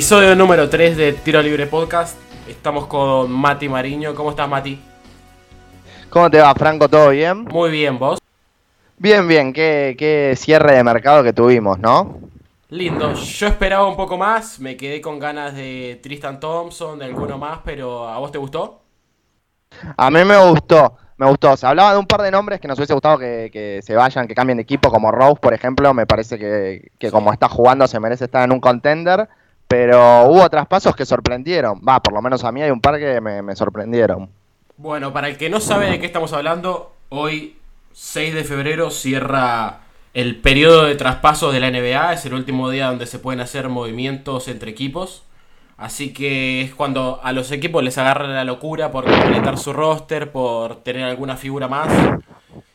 Episodio número 3 de Tiro Libre Podcast. Estamos con Mati Mariño. ¿Cómo estás, Mati? ¿Cómo te va, Franco? ¿Todo bien? Muy bien, ¿vos? Bien, bien. Qué, qué cierre de mercado que tuvimos, ¿no? Lindo. Yo esperaba un poco más. Me quedé con ganas de Tristan Thompson, de alguno más, pero ¿a vos te gustó? A mí me gustó. Me gustó. Se hablaba de un par de nombres que nos hubiese gustado que, que se vayan, que cambien de equipo, como Rose, por ejemplo. Me parece que, que como está jugando se merece estar en un contender. Pero hubo traspasos que sorprendieron. Va, por lo menos a mí hay un par que me, me sorprendieron. Bueno, para el que no sabe de qué estamos hablando, hoy 6 de febrero cierra el periodo de traspasos de la NBA. Es el último día donde se pueden hacer movimientos entre equipos. Así que es cuando a los equipos les agarra la locura por completar su roster, por tener alguna figura más.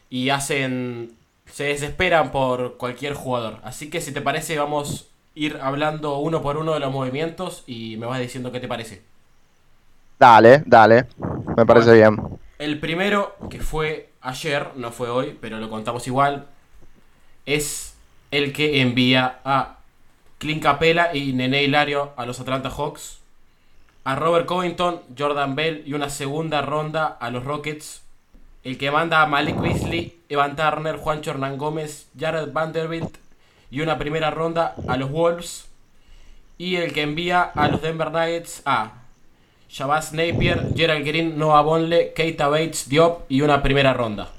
Y hacen. se desesperan por cualquier jugador. Así que si te parece, vamos ir hablando uno por uno de los movimientos y me vas diciendo qué te parece. Dale, dale. Me parece bien. El primero, que fue ayer, no fue hoy, pero lo contamos igual, es el que envía a Clint Capela y Nene Hilario a los Atlanta Hawks, a Robert Covington, Jordan Bell y una segunda ronda a los Rockets, el que manda a Malik Beasley, Evan Turner, Juancho Hernán Gómez, Jared Vanderbilt y una primera ronda a los Wolves, y el que envía a los Denver Nuggets a Shabazz Napier, Gerald Green, Noah Bonle, Keita Bates, Diop y una primera ronda.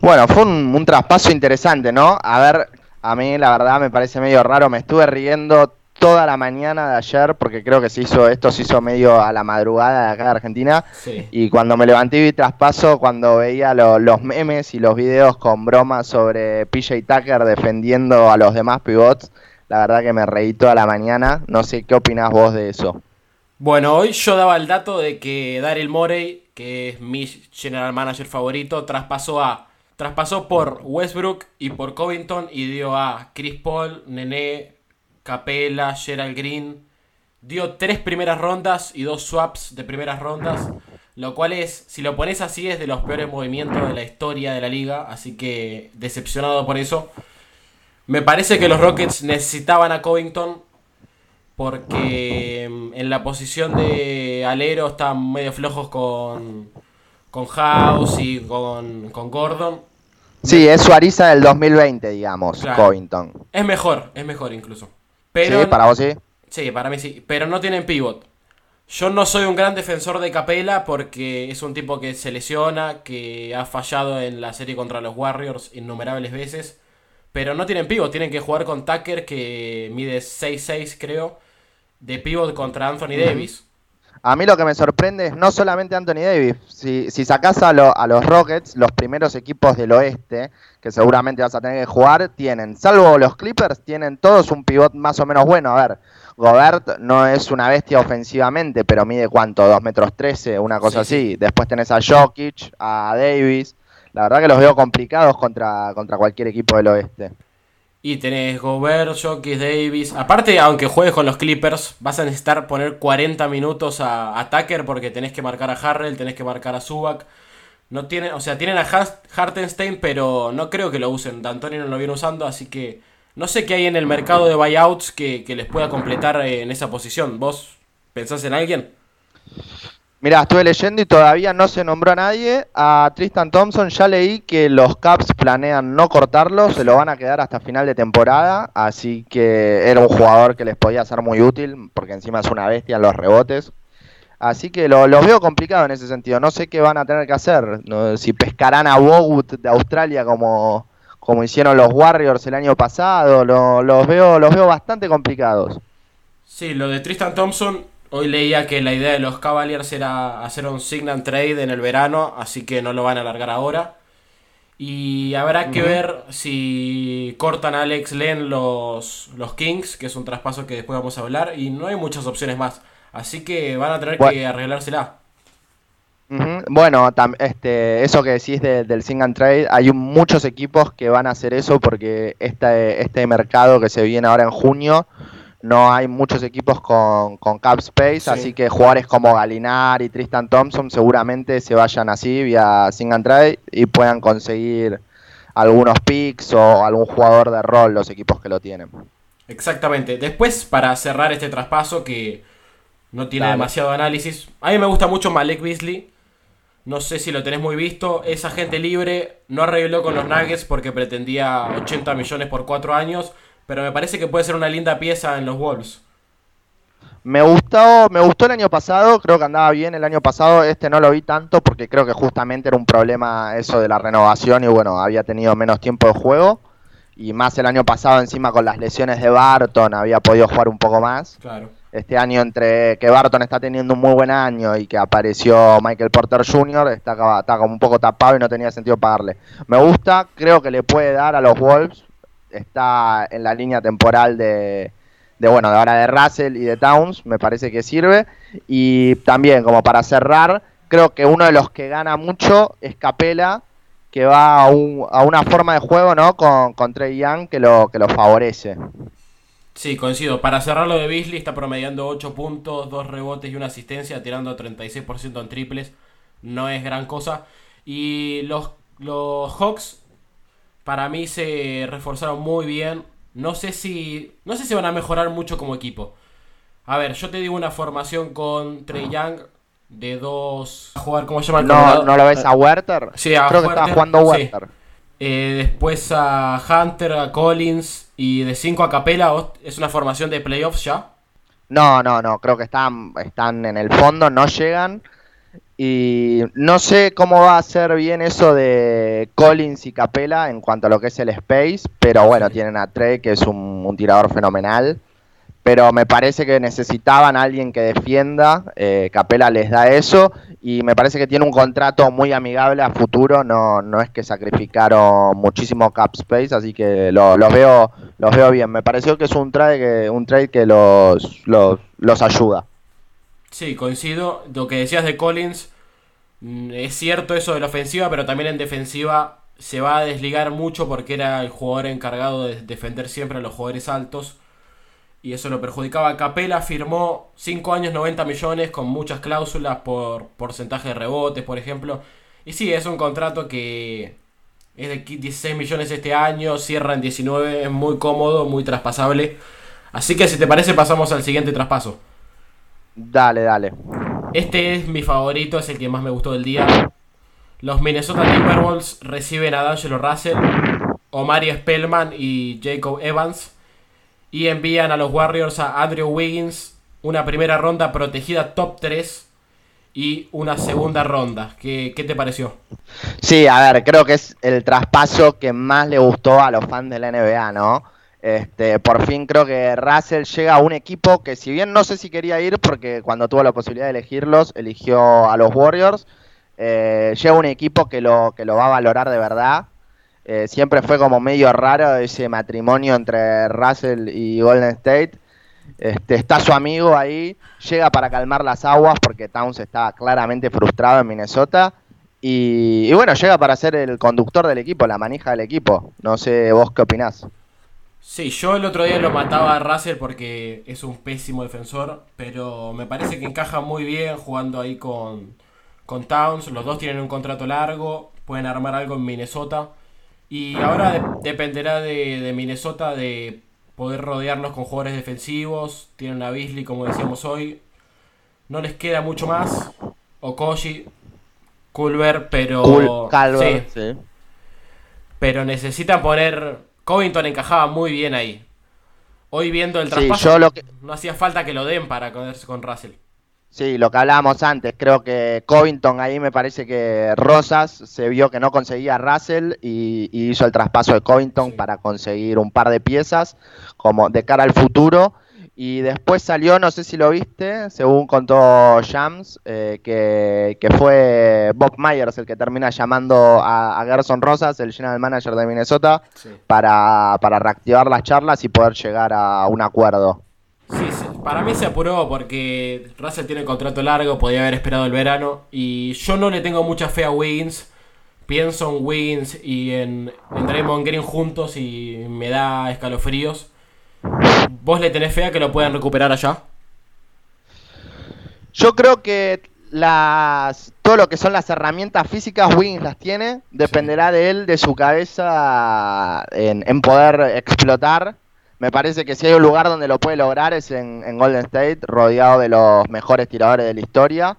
Bueno, fue un, un traspaso interesante, ¿no? A ver, a mí la verdad me parece medio raro. Me estuve riendo toda la mañana de ayer porque creo que se hizo esto se hizo medio a la madrugada de acá de Argentina. Sí. y cuando me levanté y vi traspaso cuando veía lo- los memes y los videos con bromas sobre PJ Tucker defendiendo a los demás pivots la verdad que me reí toda la mañana. No sé qué opinás vos de eso Bueno, hoy yo daba el dato de que Daryl Morey, que es mi general manager favorito, traspasó a traspasó por Westbrook y por Covington y dio a Chris Paul, Nene, Capela, Gerald Green. Dio tres primeras rondas y dos swaps de primeras rondas. Lo cual es, si lo pones así, es de los peores movimientos de la historia de la liga. Así que decepcionado por eso. Me parece que los Rockets necesitaban a Covington porque mm, en la posición de alero están medio flojos con, con House y con, con Gordon. sí es Suariza del 2020 digamos Claro. Covington Es mejor, es mejor incluso. Pero, sí para vos sí sí, para mí sí. Pero no tienen pivot. Yo no soy un gran defensor de Capela porque es un tipo que se lesiona, que ha fallado en la serie contra los Warriors innumerables veces. Pero no tienen pivot, tienen que jugar con Tucker que mide 6'6 creo. De pivot contra Anthony Davis. A mí lo que me sorprende es no solamente Anthony Davis. Si, si sacás a, lo- a los Rockets, los primeros equipos del oeste, que seguramente vas a tener que jugar, tienen, salvo los Clippers, tienen todos un pivot más o menos bueno. A ver, Gobert no es una bestia ofensivamente, pero mide cuánto, 2 metros 13, una cosa Sí, así. Después tenés a Jokic, a Davis. La verdad que los veo complicados contra, contra cualquier equipo del oeste. Y tenés Gobert, Jokic, Davis. Aparte, aunque juegues con los Clippers, vas a necesitar poner 40 minutos a, a Tucker porque tenés que marcar a Harrell, tenés que marcar a Zubac. No tienen, o sea, tienen a Hartenstein, pero no creo que lo usen. D'Antoni no lo viene usando, así que no sé qué hay en el mercado de buyouts que, que les pueda completar eh, en esa posición. ¿Vos pensás en alguien? Mira, estuve leyendo y todavía no se nombró a nadie. A Tristan Thompson ya leí que los Caps planean no cortarlo, se lo van a quedar hasta final de temporada, así que era un jugador que les podía ser muy útil, porque encima es una bestia en los rebotes. Así que lo, veo complicado en ese sentido. No sé qué van a tener que hacer. Si pescarán a Bogut de Australia como, como hicieron los Warriors el año pasado. Lo- los, veo, los veo bastante complicados. Sí, lo de Tristan Thompson, hoy leía que la idea de los Cavaliers era hacer un sign and trade en el verano, así que no lo van a alargar ahora. Y habrá que ver si cortan a Alex Len los, los Kings, que es un traspaso que después vamos a hablar, y no hay muchas opciones más. Así que van a tener que arreglársela. Bueno, tam- este, eso que decís de- del Sing and Trade, hay un- muchos equipos que van a hacer eso porque este, este mercado que se viene ahora en junio, no hay muchos equipos con, con cap space, Sí. así que jugadores como Galinari y Tristan Thompson seguramente se vayan así vía Sing and Trade y puedan conseguir algunos picks o algún jugador de rol los equipos que lo tienen. Exactamente. Después, para cerrar este traspaso que no tiene demasiado análisis, a mí me gusta mucho Malek Beasley. No sé si lo tenés muy visto. Es agente libre. No arregló con los Nuggets porque pretendía 80 millones por 4 años. Pero me parece que puede ser una linda pieza en los Wolves. Me gustó, me gustó el año pasado, creo que andaba bien el año pasado, este no lo vi tanto porque creo que justamente era un problema eso de la renovación y bueno, había tenido menos tiempo de juego y más el año pasado encima con las lesiones de Barton había podido jugar un poco más. Claro. Este año entre que Barton está teniendo un muy buen año y que apareció Michael Porter Jr. está, está como un poco tapado y no tenía sentido pagarle. Me gusta, creo que le puede dar a los Wolves, está en la línea temporal de de bueno, de ahora de Russell y de Towns, me parece que sirve. Y también, como para cerrar, creo que uno de los que gana mucho es Capela, que va a, una forma de juego, ¿no? Con, con Trey Young que lo, que lo favorece. Sí, coincido. Para cerrar lo de Beasley, está promediando 8 puntos, 2 rebotes y una asistencia, tirando 36% en triples. No es gran cosa. Y los, los Hawks, para mí, se reforzaron muy bien. No sé si. No sé si van a mejorar mucho como equipo. A ver, yo te digo una formación con Trey Young de dos. A jugar, ¿cómo se llama? no, ¿No lo ves a Werther? Sí, a Creo que está jugando Werther. Eh, después a Hunter, a Collins y de 5 a Capela. ¿Es una formación de playoffs ya? No, no, no. Creo que están, están en el fondo, no llegan. Y no sé cómo va a ser bien eso de Collins y Capela en cuanto a lo que es el space, pero bueno, tienen a Trey, que es un, tirador fenomenal. Pero me parece que necesitaban a alguien que defienda. Eh, Capela les da eso. Y me parece que tiene un contrato muy amigable a futuro. No, no es que sacrificaron muchísimo cap space, así que los, veo, los veo bien. Me pareció que es un trade que, un trade que los, los, los ayuda. Sí, coincido. Lo que decías de Collins, es cierto eso de la ofensiva, pero también en defensiva se va a desligar mucho porque era el jugador encargado de defender siempre a los jugadores altos. Y eso lo perjudicaba. Capela firmó 5 años 90 millones con muchas cláusulas por porcentaje de rebotes, por ejemplo. Y sí, es un contrato que es de 16 millones este año, cierra en 19, es muy cómodo, muy traspasable. Así que si te parece pasamos al siguiente traspaso. Dale, dale. Este es mi favorito, es el que más me gustó del día. Los Minnesota Timberwolves reciben a D'Angelo Russell, Omari Spellman y Jacob Evans. Y envían a los Warriors a Andrew Wiggins, una primera ronda protegida top 3 y una segunda ronda. ¿Qué, ¿Qué, te pareció? Sí, a ver, creo que es el traspaso que más le gustó a los fans de la NBA, ¿no? Este, por fin creo que Russell llega a un equipo que si bien no sé si quería ir porque cuando tuvo la posibilidad de elegirlos eligió a los Warriors, eh, llega a un equipo que lo, que lo va a valorar de verdad. Eh, siempre fue como medio raro ese matrimonio entre Russell y Golden State. Este, está su amigo ahí, llega para calmar las aguas porque Towns estaba claramente frustrado en Minnesota. Y, y bueno, llega para ser el conductor del equipo, la manija del equipo. No sé vos qué opinás. Sí, yo el otro día lo mataba a Russell porque es un pésimo defensor, pero me parece que encaja muy bien jugando ahí con, con Towns. Los dos tienen un contrato largo, pueden armar algo en Minnesota. Y ahora dependerá de, Minnesota de poder rodearlos con jugadores defensivos. Tienen a Beasley, como decíamos hoy. No les queda mucho más. Okoshi, Culver, pero. sí. Pero necesitan poner Covington encajaba muy bien ahí. Hoy viendo el traspaso, no hacía falta que lo den para conocerse con Russell. Sí, lo que hablábamos antes, creo que Covington ahí me parece que Rosas se vio que no conseguía Russell y, hizo el traspaso de Covington para conseguir un par de piezas como de cara al futuro y después salió, no sé si lo viste, según contó Shams, eh, que, fue Bob Myers el que termina llamando a, Gerson Rosas, el general manager de Minnesota, para, reactivar las charlas y poder llegar a un acuerdo. Sí, para mí se apuró porque Russell tiene contrato largo, podía haber esperado el verano y yo no le tengo mucha fe a Wiggins. Pienso en Wiggins y en, en Draymond Green juntos y me da escalofríos. ¿Vos le tenés fe a que lo puedan recuperar allá? Yo creo que las todo lo que son las herramientas físicas Wiggins las tiene, dependerá de él, de su cabeza en, poder explotar. me parece que si hay un lugar donde lo puede lograr es en, Golden State, rodeado de los mejores tiradores de la historia.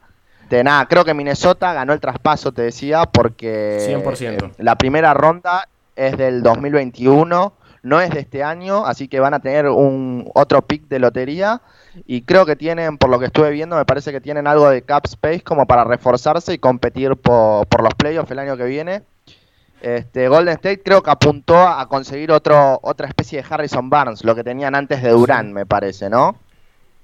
De nada, creo que Minnesota ganó el traspaso, te decía, porque 100%. Eh, la primera ronda es del 2021, no es de este año, así que van a tener un otro pick de lotería y creo que tienen, por lo que estuve viendo, me parece que tienen algo de cap space como para reforzarse y competir por, por los playoffs el año que viene. Este, Golden State creo que apuntó a conseguir otro, otra especie de Harrison Barnes, lo que tenían antes de Durán, me parece, ¿no?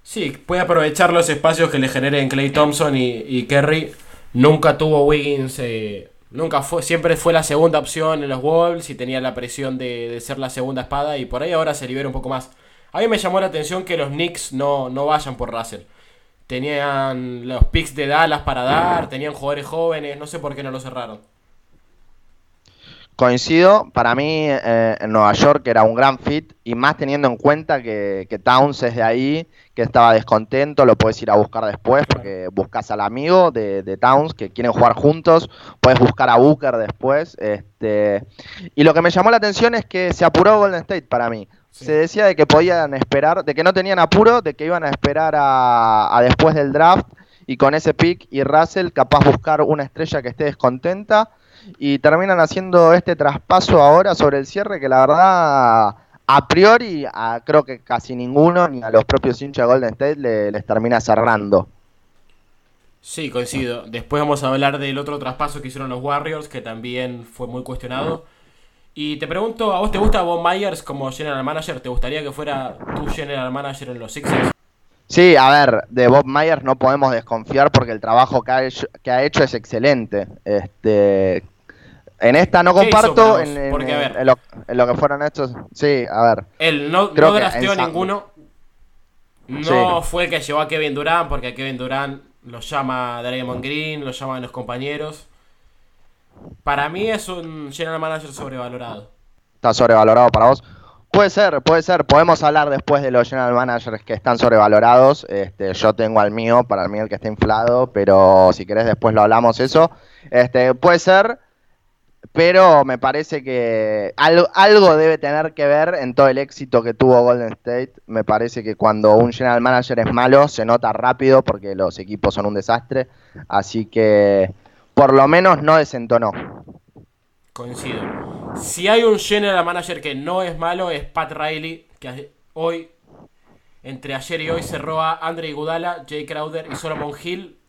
Sí, puede aprovechar los espacios que le generen Clay Thompson y, Kerry. Nunca tuvo Wiggins, eh, nunca fue, siempre fue la segunda opción en los Wolves y tenía la presión de, de, ser la segunda espada y por ahí ahora se libera un poco más. A mí me llamó la atención que los Knicks no, no vayan por Russell. Tenían los picks de Dallas para dar, tenían jugadores jóvenes, no sé por qué no lo cerraron. Coincido, para mí eh, en Nueva York era un gran fit y más teniendo en cuenta que, Towns es de ahí, que estaba descontento, lo puedes ir a buscar después porque buscas al amigo de, Towns que quieren jugar juntos, puedes buscar a Booker después. Este, y lo que me llamó la atención es que se apuró Golden State para mí. Se decía de que podían esperar, de que no tenían apuro, de que iban a esperar a, a después del draft y con ese pick y Russell capaz buscar una estrella que esté descontenta y terminan haciendo este traspaso ahora sobre el cierre que la verdad a priori creo que casi ninguno ni a los propios hinchas de Golden State les termina cerrando. Sí, coincido. Después vamos a hablar del otro traspaso que hicieron los Warriors, que también fue muy cuestionado. Y te pregunto, ¿a vos te gusta Bob Myers como general manager? ¿Te gustaría que fuera tu general manager en los Sixers? Sí, a ver, de Bob Myers no podemos desconfiar porque el trabajo que ha hecho, que ha hecho es excelente. Este, en esta no comparto, en, lo, que fueron estos. Sí, a ver. Él no, no drafteó ninguno. No fue el que llevó a Kevin Durant, porque a Kevin Durant lo llama Draymond Green, lo llaman los compañeros. Para mí es un general manager sobrevalorado. ¿Está sobrevalorado para vos? Puede ser, puede ser. Podemos hablar después de los general managers que están sobrevalorados. Este, yo tengo al mío, para mí el que está inflado, pero si querés después lo hablamos eso. Este, puede ser, pero me parece que algo, algo debe tener que ver en todo el éxito que tuvo Golden State. Me parece que cuando un general manager es malo se nota rápido porque los equipos son un desastre. Así que por lo menos no desentonó. Coincido. Si hay un general manager que no es malo, es Pat Riley, que hoy, entre ayer y hoy, cerró a Andre Iguodala, Jay Crowder y Solomon Hill.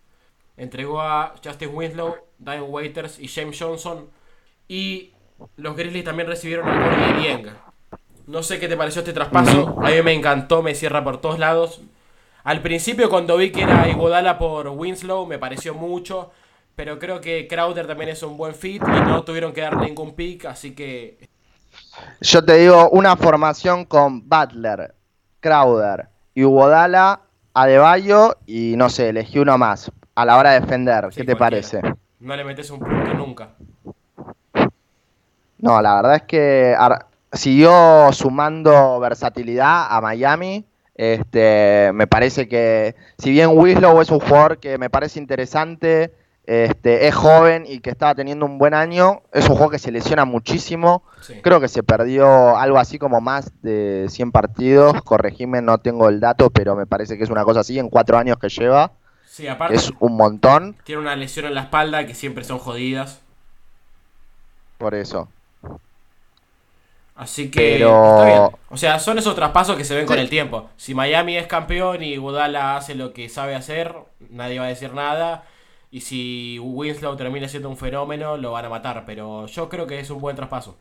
Entregó a Justin Winslow, Diane Waiters y James Johnson. Y los Grizzlies también recibieron a Corey Dieng. No sé qué te pareció este traspaso. A mí me encantó, me cierra por todos lados. Al principio, cuando vi que era Iguodala por Winslow, me pareció mucho. Pero creo que Crowder también es un buen fit y no tuvieron que dar ningún pick, así que. Yo te digo, una formación con Butler, Crowder y Ubodala, Adebayo y no sé, elegí uno más a la hora de defender. ¿Qué te parece? No le metes un punto nunca. No, la verdad es que siguió sumando versatilidad a Miami. Este, me parece que, si bien Winslow es un jugador que me parece interesante, este, es joven y que estaba teniendo un buen año. Es un juego que se lesiona muchísimo. Creo que se perdió algo así como más de 100 partidos. Corregime, no tengo el dato, pero me parece que es una cosa así en cuatro años que lleva. Sí, aparte. Es un montón. Tiene una lesión en la espalda que siempre son jodidas. Por eso. Así que está bien. O sea, son esos traspasos que se ven con el tiempo. Si Miami es campeón y Budala hace lo que sabe hacer, nadie va a decir nada. Y si Winslow termina siendo un fenómeno, lo van a matar. Pero yo creo que es un buen traspaso.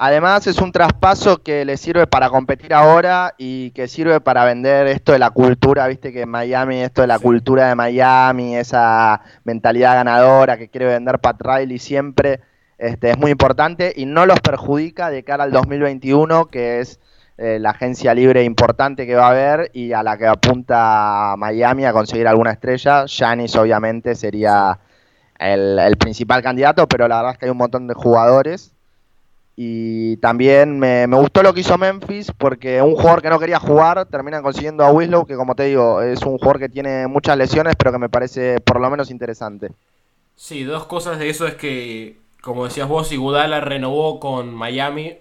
Además es un traspaso que le sirve para competir ahora y que sirve para vender esto de la cultura, viste que en Miami, esto de la cultura de Miami, esa mentalidad ganadora que quiere vender Pat Riley siempre, este, es muy importante y no los perjudica de cara al 2021, que es eh, la agencia libre importante que va a haber y a la que apunta Miami a conseguir alguna estrella. Janis obviamente sería el, principal candidato, pero la verdad es que hay un montón de jugadores. Y también me, gustó lo que hizo Memphis porque un jugador que no quería jugar termina consiguiendo a Winslow, que como te digo, es un jugador que tiene muchas lesiones, pero que me parece por lo menos interesante. Sí, dos cosas de eso es que, como decías vos, Igudala renovó con Miami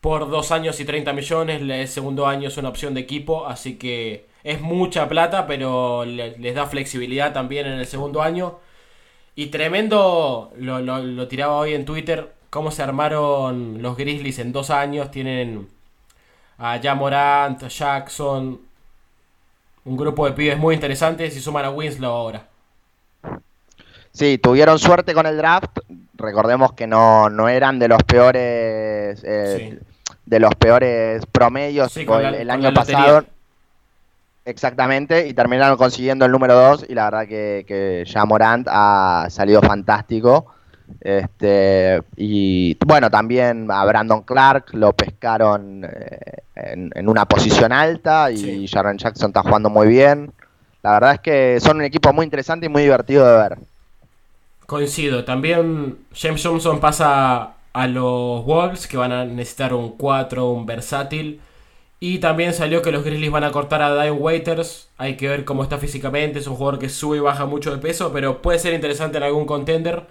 por dos años y 30 millones. El segundo año es una opción de equipo, así que es mucha plata, pero les da flexibilidad también en el segundo año. Y tremendo, lo, lo, tiraba hoy en Twitter, cómo se armaron los Grizzlies en dos años. Tienen a Jamorant, a Jackson, un grupo de pibes muy interesantes y suman a Winslow ahora. Sí, tuvieron suerte con el draft. Recordemos que no, no eran de los peores eh, de los peores promedios el, año pasado. Exactamente, y terminaron consiguiendo el número 2 y la verdad que, que ya Morant ha salido fantástico. Este, y bueno, también a Brandon Clark lo pescaron eh, en, una posición alta y Sharon Jackson está jugando muy bien. La verdad es que son un equipo muy interesante y muy divertido de ver. Coincido. También James Johnson pasa a los Wolves que van a necesitar un 4, un versátil. Y también salió que los Grizzlies van a cortar a Diane Waiters. Hay que ver cómo está físicamente. Es un jugador que sube y baja mucho de peso, pero puede ser interesante en algún contender.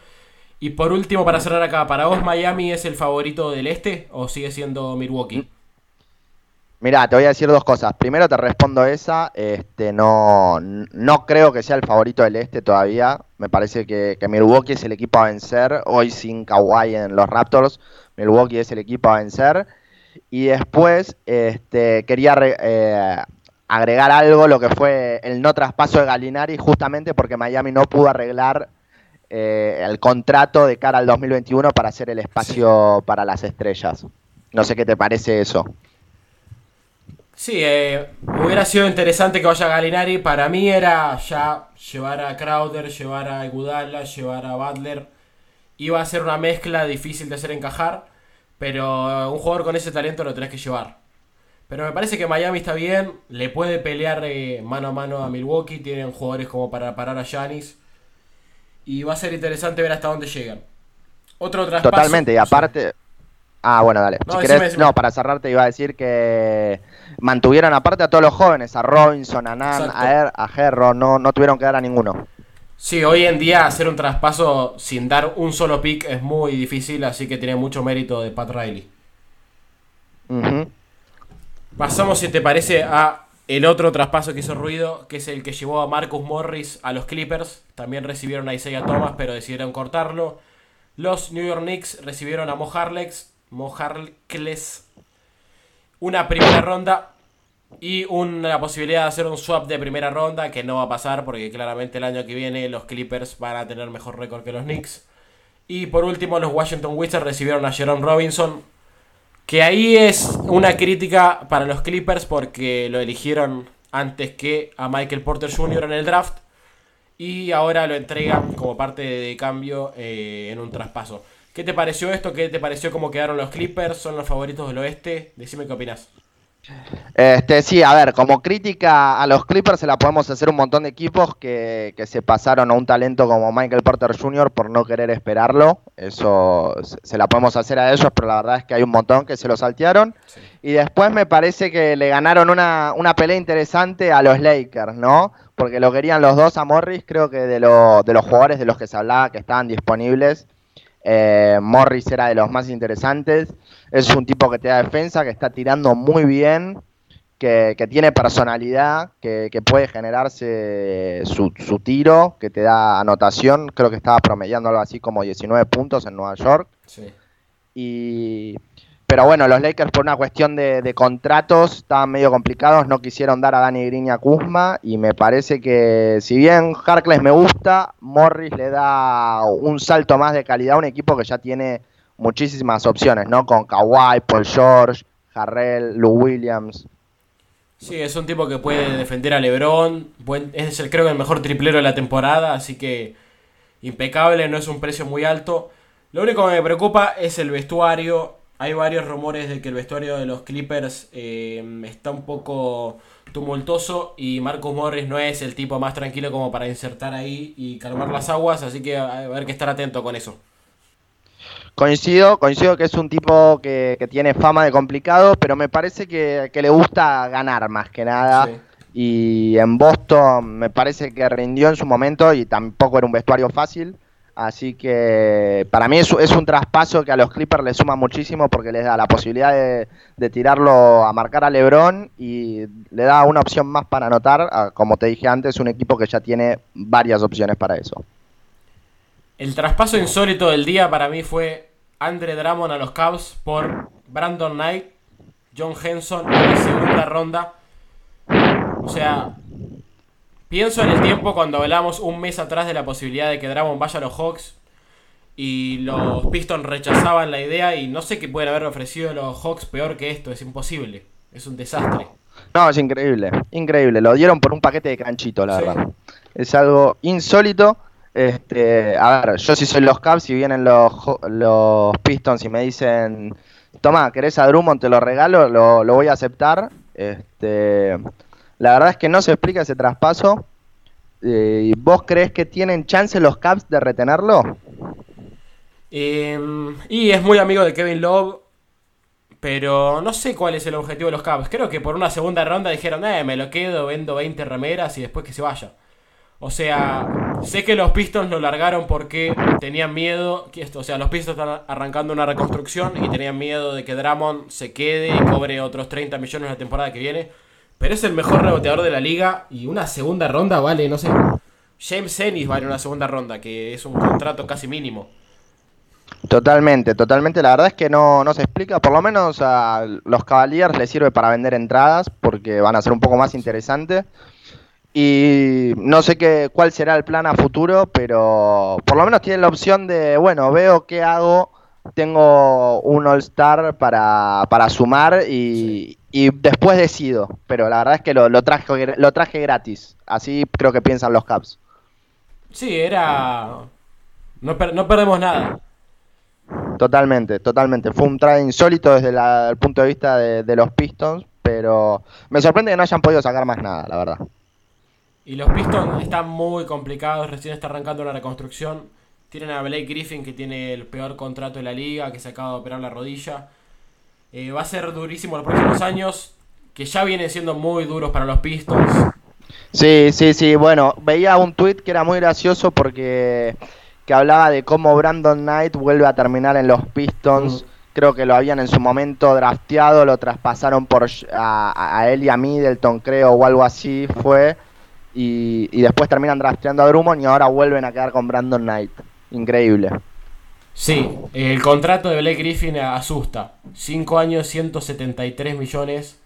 Y por último, para cerrar acá, ¿para vos Miami es el favorito del este o sigue siendo Milwaukee? Mira, te voy a decir dos cosas. Primero te respondo esa. Este, no, no creo que sea el favorito del este todavía. Me parece que, Milwaukee es el equipo a vencer. Hoy sin Kawhi en los Raptors, Milwaukee es el equipo a vencer. Y después este, quería eh, agregar algo, lo que fue el no traspaso de Galinari, justamente porque Miami no pudo arreglar eh, el contrato de cara al 2021 para hacer el espacio para las estrellas. No sé qué te parece eso. Sí, eh, hubiera sido interesante que vaya Galinari. Para mí era ya llevar a Crowder, llevar a Gudala, llevar a Butler. Iba a ser una mezcla difícil de hacer encajar, pero un jugador con ese talento lo tenés que llevar. Pero me parece que Miami está bien, le puede pelear eh, mano a mano a Milwaukee, tienen jugadores como para parar a Giannis y va a ser interesante ver hasta dónde llegan. Otro traspaso. Totalmente, y aparte. Ah, bueno, dale. No, no, para cerrarte iba a decir que mantuvieron aparte a todos los jóvenes, a Robinson, a Nan, a, er, a Herro, no, no tuvieron que dar a ninguno. Sí, hoy en día hacer un traspaso sin dar un solo pick es muy difícil, así que tiene mucho mérito de Pat Riley. Pasamos, si te parece, a el otro traspaso que hizo ruido, que es el que llevó a Marcus Morris a los Clippers. También recibieron a Isaiah Thomas, pero decidieron cortarlo. Los New York Knicks recibieron a Mo Harlex, Mo una primera ronda y una posibilidad de hacer un swap de primera ronda que no va a pasar porque claramente el año que viene los Clippers van a tener mejor récord que los Knicks. Y por último los Washington Wizards recibieron a Jerome Robinson, que ahí es una crítica para los Clippers porque lo eligieron antes que a Michael Porter Jr. en el draft. Y ahora lo entregan como parte de cambio eh, en un traspaso. ¿Qué te pareció esto? ¿Qué te pareció cómo quedaron los Clippers? ¿Son los favoritos del oeste? Decime qué opinas. Este, sí, a ver, como crítica a los Clippers se la podemos hacer un montón de equipos que, se pasaron a un talento como Michael Porter Jr. por no querer esperarlo. Eso se la podemos hacer a ellos, pero la verdad es que hay un montón que se lo saltearon. Y después me parece que le ganaron una, una, pelea interesante a los Lakers, ¿no? Porque lo querían los dos a Morris, creo que de, de los jugadores de los que se hablaba que estaban disponibles. Eh, Morris era de los más interesantes. Es un tipo que te da defensa, que está tirando muy bien, que, tiene personalidad, que, puede generarse su, tiro, que te da anotación. Creo que estaba promediando algo así como 19 puntos en Nueva York. Y pero bueno, los Lakers por una cuestión de, contratos estaban medio complicados, no quisieron dar a Dani Green a Kuzma y me parece que si bien Harkless me gusta, Morris le da un salto más de calidad a un equipo que ya tiene muchísimas opciones, ¿no? Con Kawhi, Paul George, Harrell, Lou Williams. Sí, es un tipo que puede defender a LeBron, es el, creo que el mejor triplero de la temporada, así que impecable, no es un precio muy alto. Lo único que me preocupa es el vestuario hay varios rumores de que el vestuario de los Clippers eh, está un poco tumultuoso y Marcus Morris no es el tipo más tranquilo como para insertar ahí y calmar las aguas, así que a ver que estar atento con eso. Coincido, coincido que es un tipo que, tiene fama de complicado, pero me parece que, le gusta ganar más que nada. Y en Boston me parece que rindió en su momento y tampoco era un vestuario fácil. Así que para mí es, es, un traspaso que a los Clippers les suma muchísimo porque les da la posibilidad de, tirarlo a marcar a LeBron y le da una opción más para anotar. Como te dije antes, un equipo que ya tiene varias opciones para eso. El traspaso insólito del día para mí fue Andre Drummond a los Cavs por Brandon Knight, John Henson en la segunda ronda. O sea, pienso en el tiempo cuando hablamos un mes atrás de la posibilidad de que Drummond vaya a los Hawks y los Pistons rechazaban la idea y no sé qué pueden haber ofrecido los Hawks peor que esto, es imposible, es un desastre. No, es increíble, increíble, lo dieron por un paquete de canchito, la verdad. Es algo insólito este, a ver, yo si soy los Cavs y vienen los, los Pistons y me dicen, toma, ¿querés a Drummond? Te lo regalo, lo, voy a aceptar. Este, la verdad es que no se explica ese traspaso. Eh, ¿Vos crees que tienen chance los Cavs de retenerlo? Em, y es muy amigo de Kevin Love, pero no sé cuál es el objetivo de los Cavs. Creo que por una segunda ronda dijeron, eh, me lo quedo, vendo 20 remeras y después que se vaya. O sea, sé que los Pistons lo largaron porque tenían miedo. Que esto, o sea, los Pistons están arrancando una reconstrucción y tenían miedo de que Drummond se quede y cobre otros 30 millones la temporada que viene. Pero es el mejor reboteador de la liga y una segunda ronda vale, no sé. James Ennis vale una segunda ronda, que es un contrato casi mínimo. Totalmente, totalmente. La verdad es que no, no se explica. Por lo menos a los Cavaliers les sirve para vender entradas porque van a ser un poco más interesantes. Y no sé qué, cuál será el plan a futuro, pero por lo menos tienen la opción de, bueno, veo qué hago, tengo un All-Star para, para, sumar y, y, después decido. Pero la verdad es que lo, lo, traje, lo traje gratis. Así creo que piensan los Caps. Sí, era... No, no perdemos nada. Totalmente, totalmente. Fue un trade insólito desde el punto de vista de, de los Pistons, pero me sorprende que no hayan podido sacar más nada, la verdad. Y los Pistons están muy complicados, recién está arrancando la reconstrucción. Tienen a Blake Griffin que tiene el peor contrato de la liga, que se acaba de operar la rodilla. Eh, va a ser durísimo los próximos años, que ya vienen siendo muy duros para los Pistons. Sí, sí, sí. Bueno, veía un tweet que era muy gracioso porque que hablaba de cómo Brandon Knight vuelve a terminar en los Pistons. Creo que lo habían en su momento drafteado, lo traspasaron por a, a él y a Middleton, creo, o algo así fue y, después terminan drafteando a Drummond y ahora vuelven a quedar con Brandon Knight. Increíble. Sí, el contrato de Blake Griffin asusta. 5 años, 173 millones.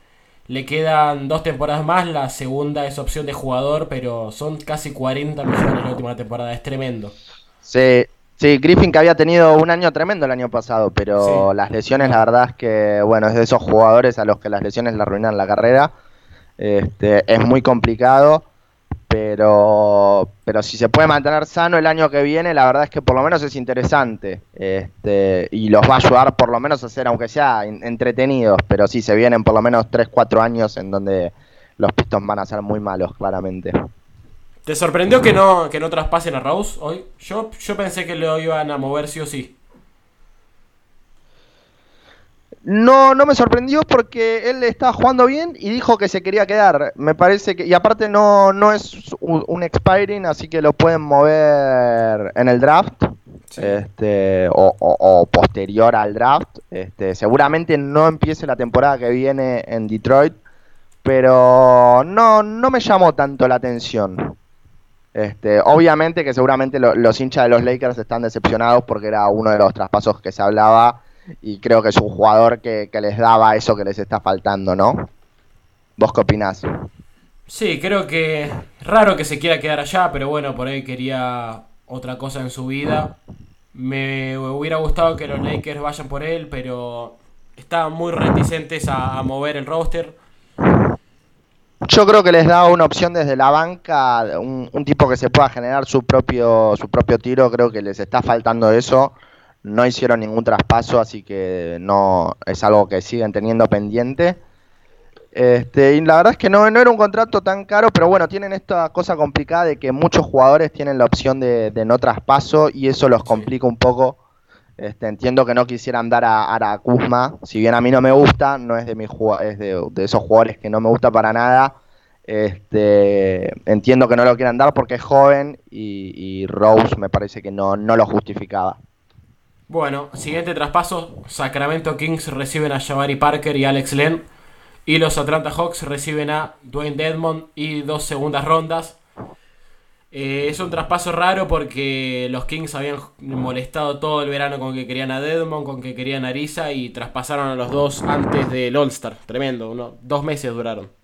Le quedan dos temporadas más. La segunda es opción de jugador, pero son casi 40 millones la última temporada. Es tremendo. Sí, sí, Griffin que había tenido un año tremendo el año pasado, pero las lesiones, la verdad es que, bueno, es de esos jugadores a los que las lesiones le arruinan la carrera. Este, es muy complicado pero, pero si se puede mantener sano el año que viene, la verdad es que por lo menos es interesante este, y los va a ayudar por lo menos a ser, aunque sea entretenidos, pero sí se vienen por lo menos 3-4 años en donde los Pistons van a ser muy malos, claramente. ¿Te sorprendió que no, que no traspasen a Rose hoy? Yo, yo pensé que lo iban a mover sí o sí. No, no me sorprendió porque él estaba jugando bien y dijo que se quería quedar. Me parece que. Y aparte no, no es un, expiring, así que lo pueden mover en el draft. Este, o, posterior al draft. Este, seguramente no empiece la temporada que viene en Detroit. Pero no, no me llamó tanto la atención. Este, obviamente que seguramente los hinchas de los Lakers están decepcionados porque era uno de los traspasos que se hablaba y creo que es un jugador que, les daba eso que les está faltando, ¿no? ¿Vos qué opinás? Sí, creo que raro que se quiera quedar allá, pero bueno, por ahí quería otra cosa en su vida. Me hubiera gustado que los Lakers vayan por él, pero estaban muy reticentes a, mover el roster. Yo creo que les da una opción desde la banca, un, un, tipo que se pueda generar su propio, su propio tiro, creo que les está faltando eso no hicieron ningún traspaso, así que no es algo que siguen teniendo pendiente. Este, y la verdad es que no, no era un contrato tan caro, pero bueno, tienen esta cosa complicada de que muchos jugadores tienen la opción de, no traspaso y eso los complica un poco. Este, entiendo que no quisieran dar a, a Kuzma, si bien a mí no me gusta, no es de mis es de, esos jugadores que no me gusta para nada. Este, entiendo que no lo quieran dar porque es joven y, Rose me parece que no, no lo justificaba. Bueno, siguiente traspaso, Sacramento Kings reciben a Jabari Parker y Alex Len. Y los Atlanta Hawks reciben a Dwayne Dedmon y dos segundas rondas. Eh, es un traspaso raro porque los Kings habían molestado todo el verano con que querían a Dedmon, con que querían a Arisa y traspasaron a los dos antes del All-Star. Tremendo, dos meses duraron.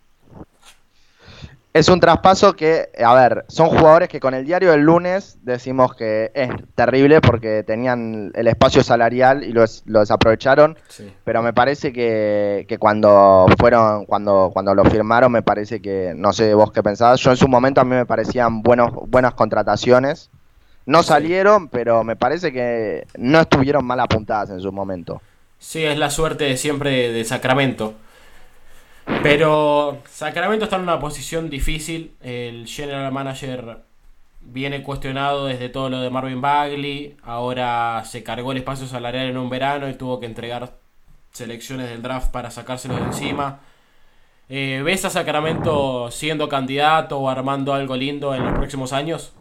Es un traspaso que, a ver, son jugadores que con el diario del lunes decimos que es terrible porque tenían el espacio salarial y lo, desaprovecharon. Pero me parece que, cuando fueron, cuando, cuando lo firmaron, me parece que, no sé vos qué pensabas, yo en su momento a mí me parecían buenos, buenas contrataciones. No salieron, pero me parece que no estuvieron mal apuntadas en su momento. Sí, es la suerte de siempre de Sacramento. Pero Sacramento está en una posición difícil. El general manager viene cuestionado desde todo lo de Marvin Bagley. Ahora se cargó el espacio salarial en un verano y tuvo que entregar selecciones del draft para sacárselos de encima. Eh, ¿Ves a Sacramento siendo candidato o armando algo lindo en los próximos años?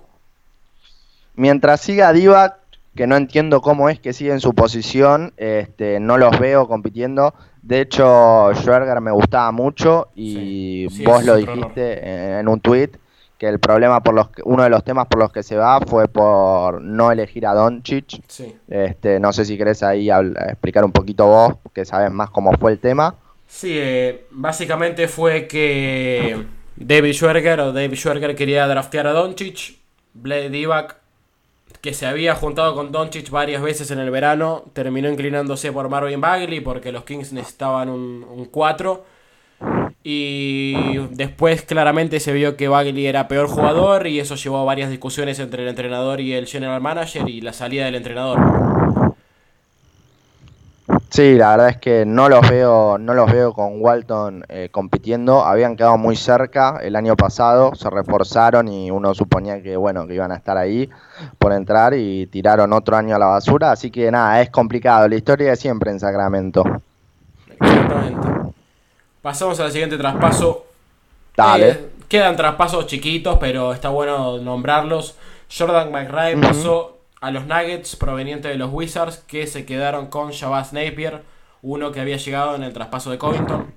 Mientras siga Divac, que no entiendo cómo es que sigue en su posición, este, no los veo compitiendo. De hecho, Schwerger me gustaba mucho y vos lo dijiste en un tweet que el problema por los uno de los temas por los que se va fue por no elegir a Doncic. Este, no sé si querés ahí explicar un poquito vos, que sabes más cómo fue el tema. Sí, eh, básicamente fue que David Schwerger o David Schwerger quería draftear a Doncic, Blade Divac que se había juntado con Doncic varias veces en el verano, terminó inclinándose por Marvin Bagley porque los Kings necesitaban un 4. Y después claramente se vio que Bagley era peor jugador y eso llevó a varias discusiones entre el entrenador y el general manager y la salida del entrenador. Sí, la verdad es que no los veo, no los veo con Walton eh, compitiendo. Habían quedado muy cerca el año pasado, se reforzaron y uno suponía que bueno que iban a estar ahí por entrar y tiraron otro año a la basura. Así que nada, es complicado. La historia de siempre en Sacramento. Exactamente. Pasamos al siguiente traspaso. Dale. Eh, quedan traspasos chiquitos, pero está bueno nombrarlos. Jordan McRae pasó a los Nuggets provenientes de los Wizards que se quedaron con Shabazz Napier, uno que había llegado en el traspaso de Covington.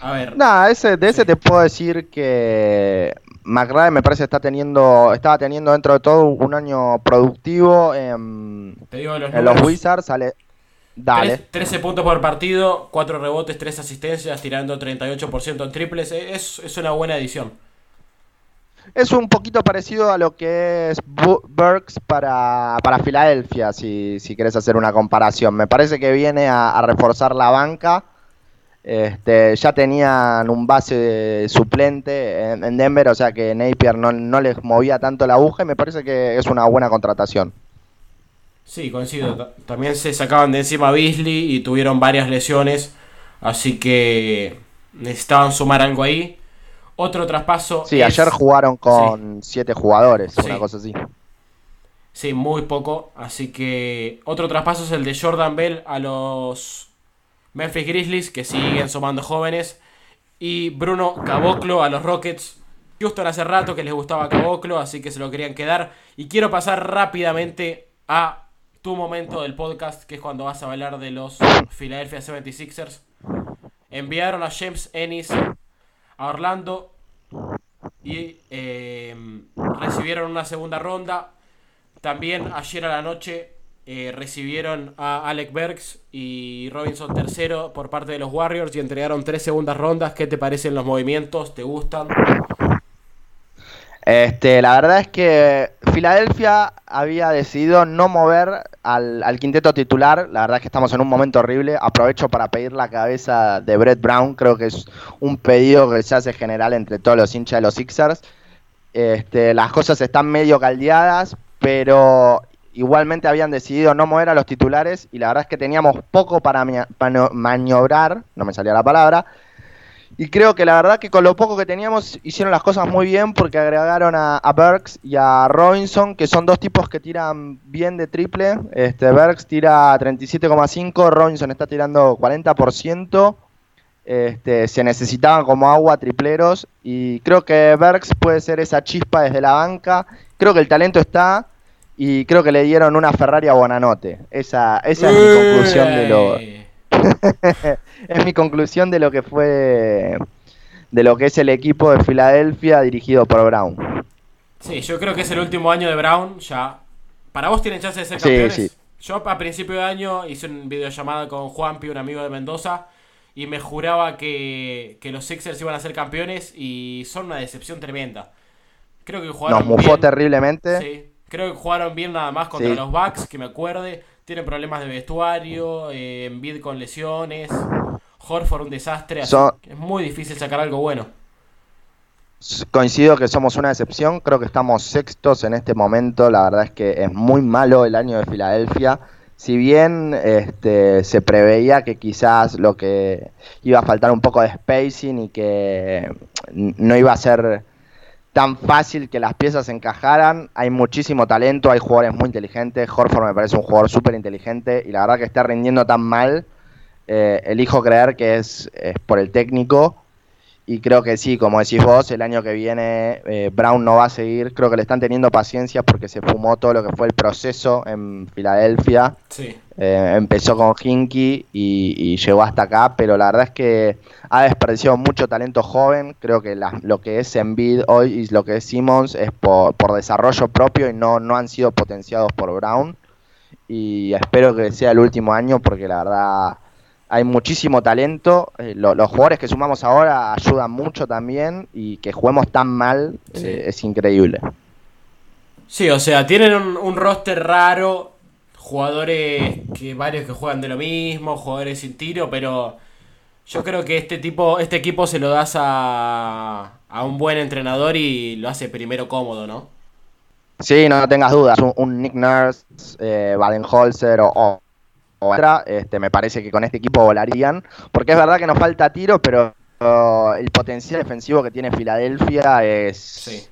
A ver. Nada, ese, de ese te puedo decir que McRae me parece está teniendo, estaba teniendo dentro de todo un año productivo en, los, Wizards. Sale, Dale. 13 puntos por partido, 4 rebotes, 3 asistencias, tirando 38% en triples. Es, es una buena edición. Es un poquito parecido a lo que es Burks para, para Filadelfia, si, si querés hacer una comparación. Me parece que viene a, reforzar la banca. Este, ya tenían un base suplente en, Denver, o sea que Napier no, no les movía tanto la aguja y me parece que es una buena contratación. Sí, coincido. También se sacaban de encima a Beasley y tuvieron varias lesiones, así que necesitaban sumar algo ahí. Otro traspaso. Sí, ayer jugaron con siete jugadores, una cosa así. Sí, muy poco. Así que otro traspaso es el de Jordan Bell a los Memphis Grizzlies, que siguen sumando jóvenes. Y Bruno Caboclo a los Rockets. Houston hace rato que les gustaba Caboclo, así que se lo querían quedar. Y quiero pasar rápidamente a tu momento del podcast, que es cuando vas a hablar de los Philadelphia 76ers. Enviaron a James Ennis a Orlando y em, recibieron una segunda ronda. También ayer a la noche eh, recibieron a Alec Bergs y Robinson tercero por parte de los Warriors y entregaron tres segundas rondas. ¿Qué te parecen los movimientos? ¿Te gustan? Este, la verdad es que Filadelfia había decidido no mover al, quinteto titular. La verdad es que estamos en un momento horrible. Aprovecho para pedir la cabeza de Brett Brown. Creo que es un pedido que se hace general entre todos los hinchas de los Sixers. Este, las cosas están medio caldeadas, pero igualmente habían decidido no mover a los titulares y la verdad es que teníamos poco para maniobrar, no me salía la palabra, y creo que la verdad que con lo poco que teníamos hicieron las cosas muy bien porque agregaron a, Berks y a Robinson, que son dos tipos que tiran bien de triple. Este, Berks tira 37,5, Robinson está tirando 40%. Este, se necesitaban como agua tripleros y creo que Bergs puede ser esa chispa desde la banca. Creo que el talento está y creo que le dieron una Ferrari a Bonanote. Esa, esa es mi conclusión de lo es mi conclusión de lo que fue de lo que es el equipo de Filadelfia dirigido por Brown. Sí, yo creo que es el último año de Brown ya. Para vos tienen chance de ser campeones. Yo a principio de año hice un videollamada con Juanpi, un amigo de Mendoza, y me juraba que, los Sixers iban a ser campeones y son una decepción tremenda. Creo que jugaron Nos mufó terriblemente. Sí, creo que jugaron bien nada más contra los Bucks, que me acuerde. Tienen problemas de vestuario, eh, Envid con lesiones, Horford un desastre. es muy difícil sacar algo bueno. Coincido que somos una excepción, creo que estamos sextos en este momento, la verdad es que es muy malo el año de Filadelfia si bien este, se preveía que quizás lo que iba a faltar un poco de spacing y que no iba a ser tan fácil que las piezas encajaran, hay muchísimo talento, hay jugadores muy inteligentes, Horford me parece un jugador súper inteligente y la verdad que está rindiendo tan mal, eh, elijo creer que es, es por el técnico y creo que sí, como decís vos, el año que viene eh, Brown no va a seguir. Creo que le están teniendo paciencia porque se fumó todo lo que fue el proceso en Filadelfia. Sí. Eh, empezó con Hinky y, llegó hasta acá, pero la verdad es que ha desperdiciado mucho talento joven. Creo que lo que es Embiid hoy y lo que es Simmons es por, por desarrollo propio y no, no han sido potenciados por Brown. Y espero que sea el último año porque la verdad hay muchísimo talento. Eh, los jugadores que sumamos ahora ayudan mucho también y que juguemos tan mal eh, es increíble. Sí, o sea, tienen un, roster raro, jugadores que varios que juegan de lo mismo, jugadores sin tiro, pero yo creo que este tipo, este equipo se lo das a, a un buen entrenador y lo hace primero cómodo, ¿no? Sí, no tengas dudas. Un, Nick Nurse, eh, Baden-Holzer o este, me parece que con este equipo volarían, porque es verdad que nos falta tiro, pero el potencial defensivo que tiene Filadelfia es,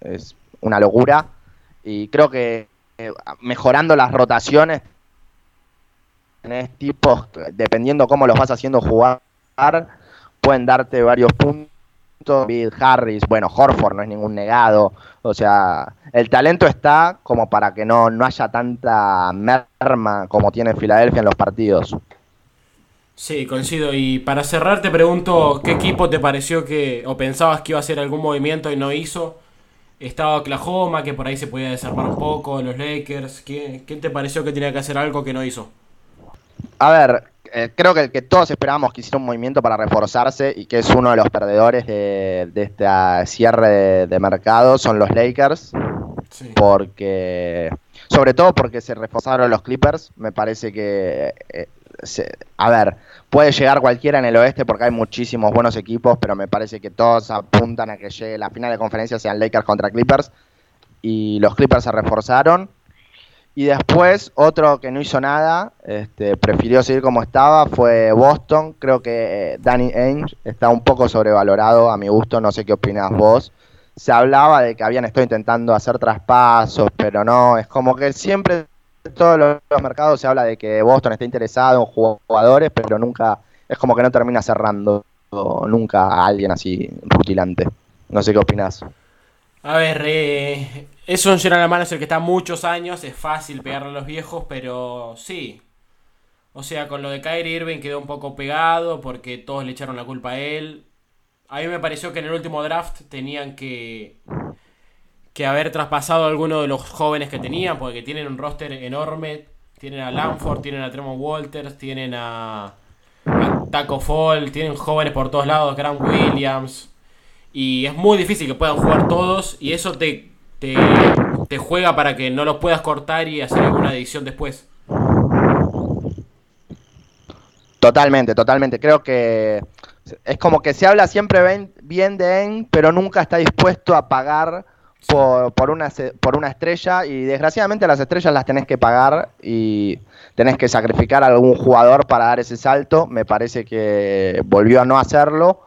es una locura. Y creo que eh, mejorando las rotaciones, tenés tipos, dependiendo cómo los vas haciendo jugar, pueden darte varios puntos Bill Harris, bueno, Horford no es ningún negado. O sea, el talento está como para que no, no haya tanta merma como tiene Filadelfia en los partidos. Sí, coincido. Y para cerrar te pregunto, ¿qué equipo te pareció que, o pensabas que iba a hacer algún movimiento y no hizo? Estaba Oklahoma, que por ahí se podía desarmar un poco, los Lakers. ¿Quién, ¿Quién te pareció que tenía que hacer algo que no hizo? A ver, eh, creo que, que todos esperábamos que hiciera un movimiento para reforzarse y que es uno de los perdedores de, este cierre de, mercado son los Lakers. Porque, sobre todo porque se reforzaron los Clippers, me parece que, eh, a ver, puede llegar cualquiera en el oeste porque hay muchísimos buenos equipos, pero me parece que todos apuntan a que llegue la final de conferencia sean Lakers contra Clippers y los Clippers se reforzaron y después, otro que no hizo nada, este, prefirió seguir como estaba, fue Boston. Creo que eh, Danny Ainge está un poco sobrevalorado a mi gusto, no sé qué opinas vos. Se hablaba de que habían estado intentando hacer traspasos, pero no, es como que siempre en todos los mercados se habla de que Boston está interesado en jugadores, pero nunca, es como que no termina cerrando nunca a alguien así rutilante. No sé qué opinas. A ver, eh, es un general manager que está muchos años, es fácil pegarle a los viejos, pero sí. O sea, con lo de Kyrie Irving quedó un poco pegado porque todos le echaron la culpa a él. A mí me pareció que en el último draft tenían que, que haber traspasado a alguno de los jóvenes que tenían, porque tienen un roster enorme. Tienen a Lanford, tienen a Tremont Walters, tienen a, a Taco Fall, tienen jóvenes por todos lados, Grant Williams. Y es muy difícil que puedan jugar todos y eso te te, juega para que no los puedas cortar y hacer alguna edición después. Totalmente, totalmente. Creo que es como que se habla siempre bien de En, pero nunca está dispuesto a pagar por, por, una, por una estrella y desgraciadamente las estrellas las tenés que pagar y tenés que sacrificar a algún jugador para dar ese salto. Me parece que volvió a no hacerlo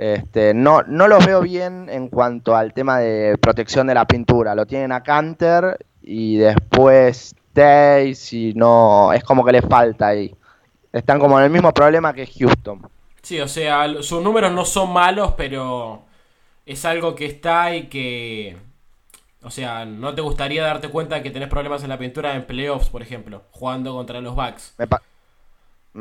este, no, no los veo bien en cuanto al tema de protección de la pintura. Lo tienen a Canter y después Tays y no. Es como que les falta ahí. Están como en el mismo problema que Houston. Sí, o sea, sus números no son malos, pero es algo que está y que... O sea, no te gustaría darte cuenta de que tenés problemas en la pintura en playoffs, por ejemplo, jugando contra los Bucks. Me,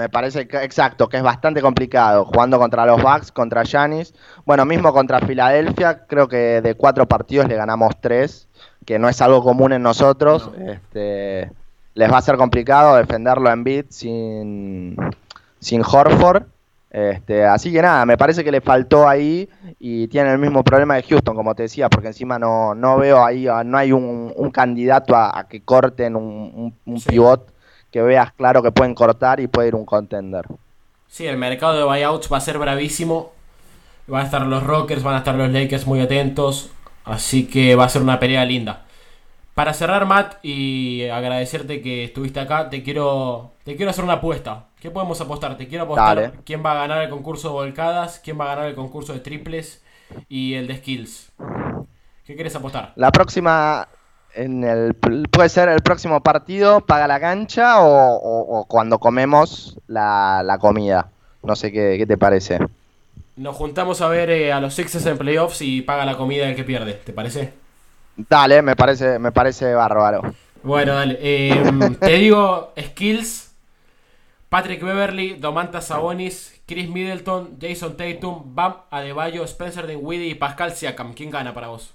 parece que, exacto, que es bastante complicado jugando contra los Bucks, contra Giannis. Bueno, mismo contra Filadelfia, creo que de cuatro partidos le ganamos tres, que no es algo común en nosotros. Este, les va a ser complicado defenderlo en beat sin, sin Horford. Este, así que nada, me parece que le faltó ahí y tiene el mismo problema de Houston, como te decía, porque encima no, no veo ahí, ah, no hay un, candidato a, que corten un, pivot que veas claro que pueden cortar y puede ir un contender. Sí, el mercado de buyouts va a ser bravísimo. Van a estar los Rockers, van a estar los Lakers muy atentos. Así que va a ser una pelea linda. Para cerrar, Matt, y agradecerte que estuviste acá, te quiero, te quiero hacer una apuesta. ¿Qué podemos apostar? Te quiero apostar quién va a ganar el concurso de volcadas, quién va a ganar el concurso de triples y el de skills. ¿Qué quieres apostar? La próxima, en el, puede ser el próximo partido, paga la cancha o, cuando comemos la, comida. No sé qué, te parece. Nos juntamos a ver eh, a los Sixers en playoffs y paga la comida el que pierde, ¿te parece? Dale, me parece, me parece bárbaro. Bueno, dale. Em, te digo skills Patrick Beverly, Domantas Sabonis, Chris Middleton, Jason Tatum, Bam Adebayo, Spencer Dinwiddie y Pascal Siakam. ¿Quién gana para vos?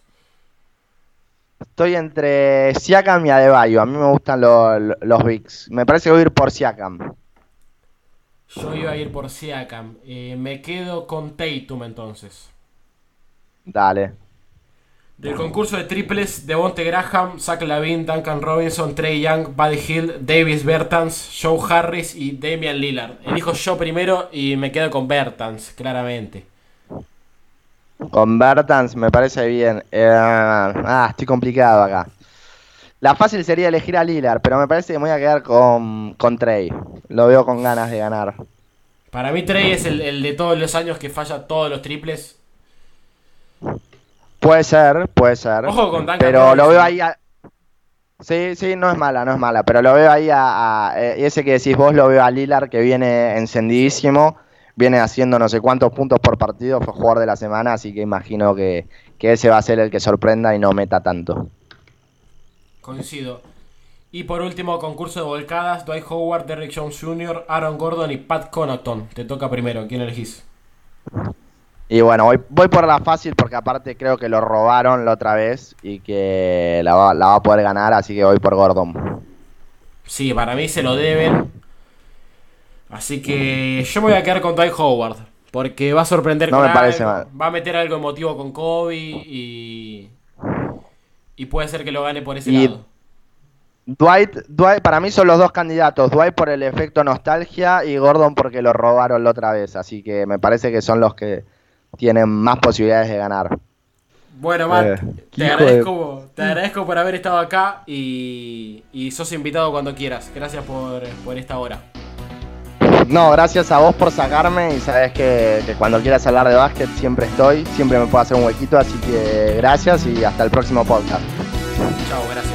Estoy entre Siakam y Adebayo. A mí me gustan los, los Bigs. Me parece que voy a ir por Siakam. Yo iba a ir por Siakam. Eh, me quedo con Tatum entonces. Dale. Del concurso de triples, Devonte Graham, Zach Lavin, Duncan Robinson, Trey Young, Buddy Hill, Davis Bertans, Joe Harris y Damian Lillard. Elijo yo primero y me quedo con Bertans, claramente. Con Bertans me parece bien. Eh, ah, estoy complicado acá. La fácil sería elegir a Lillard, pero me parece que me voy a quedar con, con Trey. Lo veo con ganas de ganar. Para mí Trey es el, el de todos los años que falla todos los triples Puede ser, puede ser. Ojo con Duncan Pero lo veo ahí. A... Sí, sí, no es mala, no es mala. Pero lo veo ahí a, eh, ese que decís vos, lo veo a Lilar que viene encendidísimo. Viene haciendo no sé cuántos puntos por partido. Fue jugador de la semana, así que imagino que, ese va a ser el que sorprenda y no meta tanto. Coincido. Y por último, concurso de volcadas: Dwight Howard, Derrick Jones Jr., Aaron Gordon y Pat Connaughton. Te toca primero. ¿Quién elegís? Y bueno, voy, por la fácil porque aparte creo que lo robaron la otra vez y que la va, a poder ganar, así que voy por Gordon. Sí, para mí se lo deben. Así que yo me voy a quedar con Dwight Howard. Porque va a sorprender no me parece mal. Va a meter algo emotivo con Kobe y. Y puede ser que lo gane por ese lado. Dwight, Dwight, para mí son los dos candidatos. Dwight por el efecto nostalgia y Gordon porque lo robaron la otra vez. Así que me parece que son los que tienen más posibilidades de ganar. Bueno, Matt, eh, te, agradezco, te agradezco por haber estado acá y, sos invitado cuando quieras. Gracias por, esta hora. No, gracias a vos por sacarme y sabes que, que, cuando quieras hablar de básquet siempre estoy, siempre me puedo hacer un huequito, así que gracias y hasta el próximo podcast. Chao, gracias.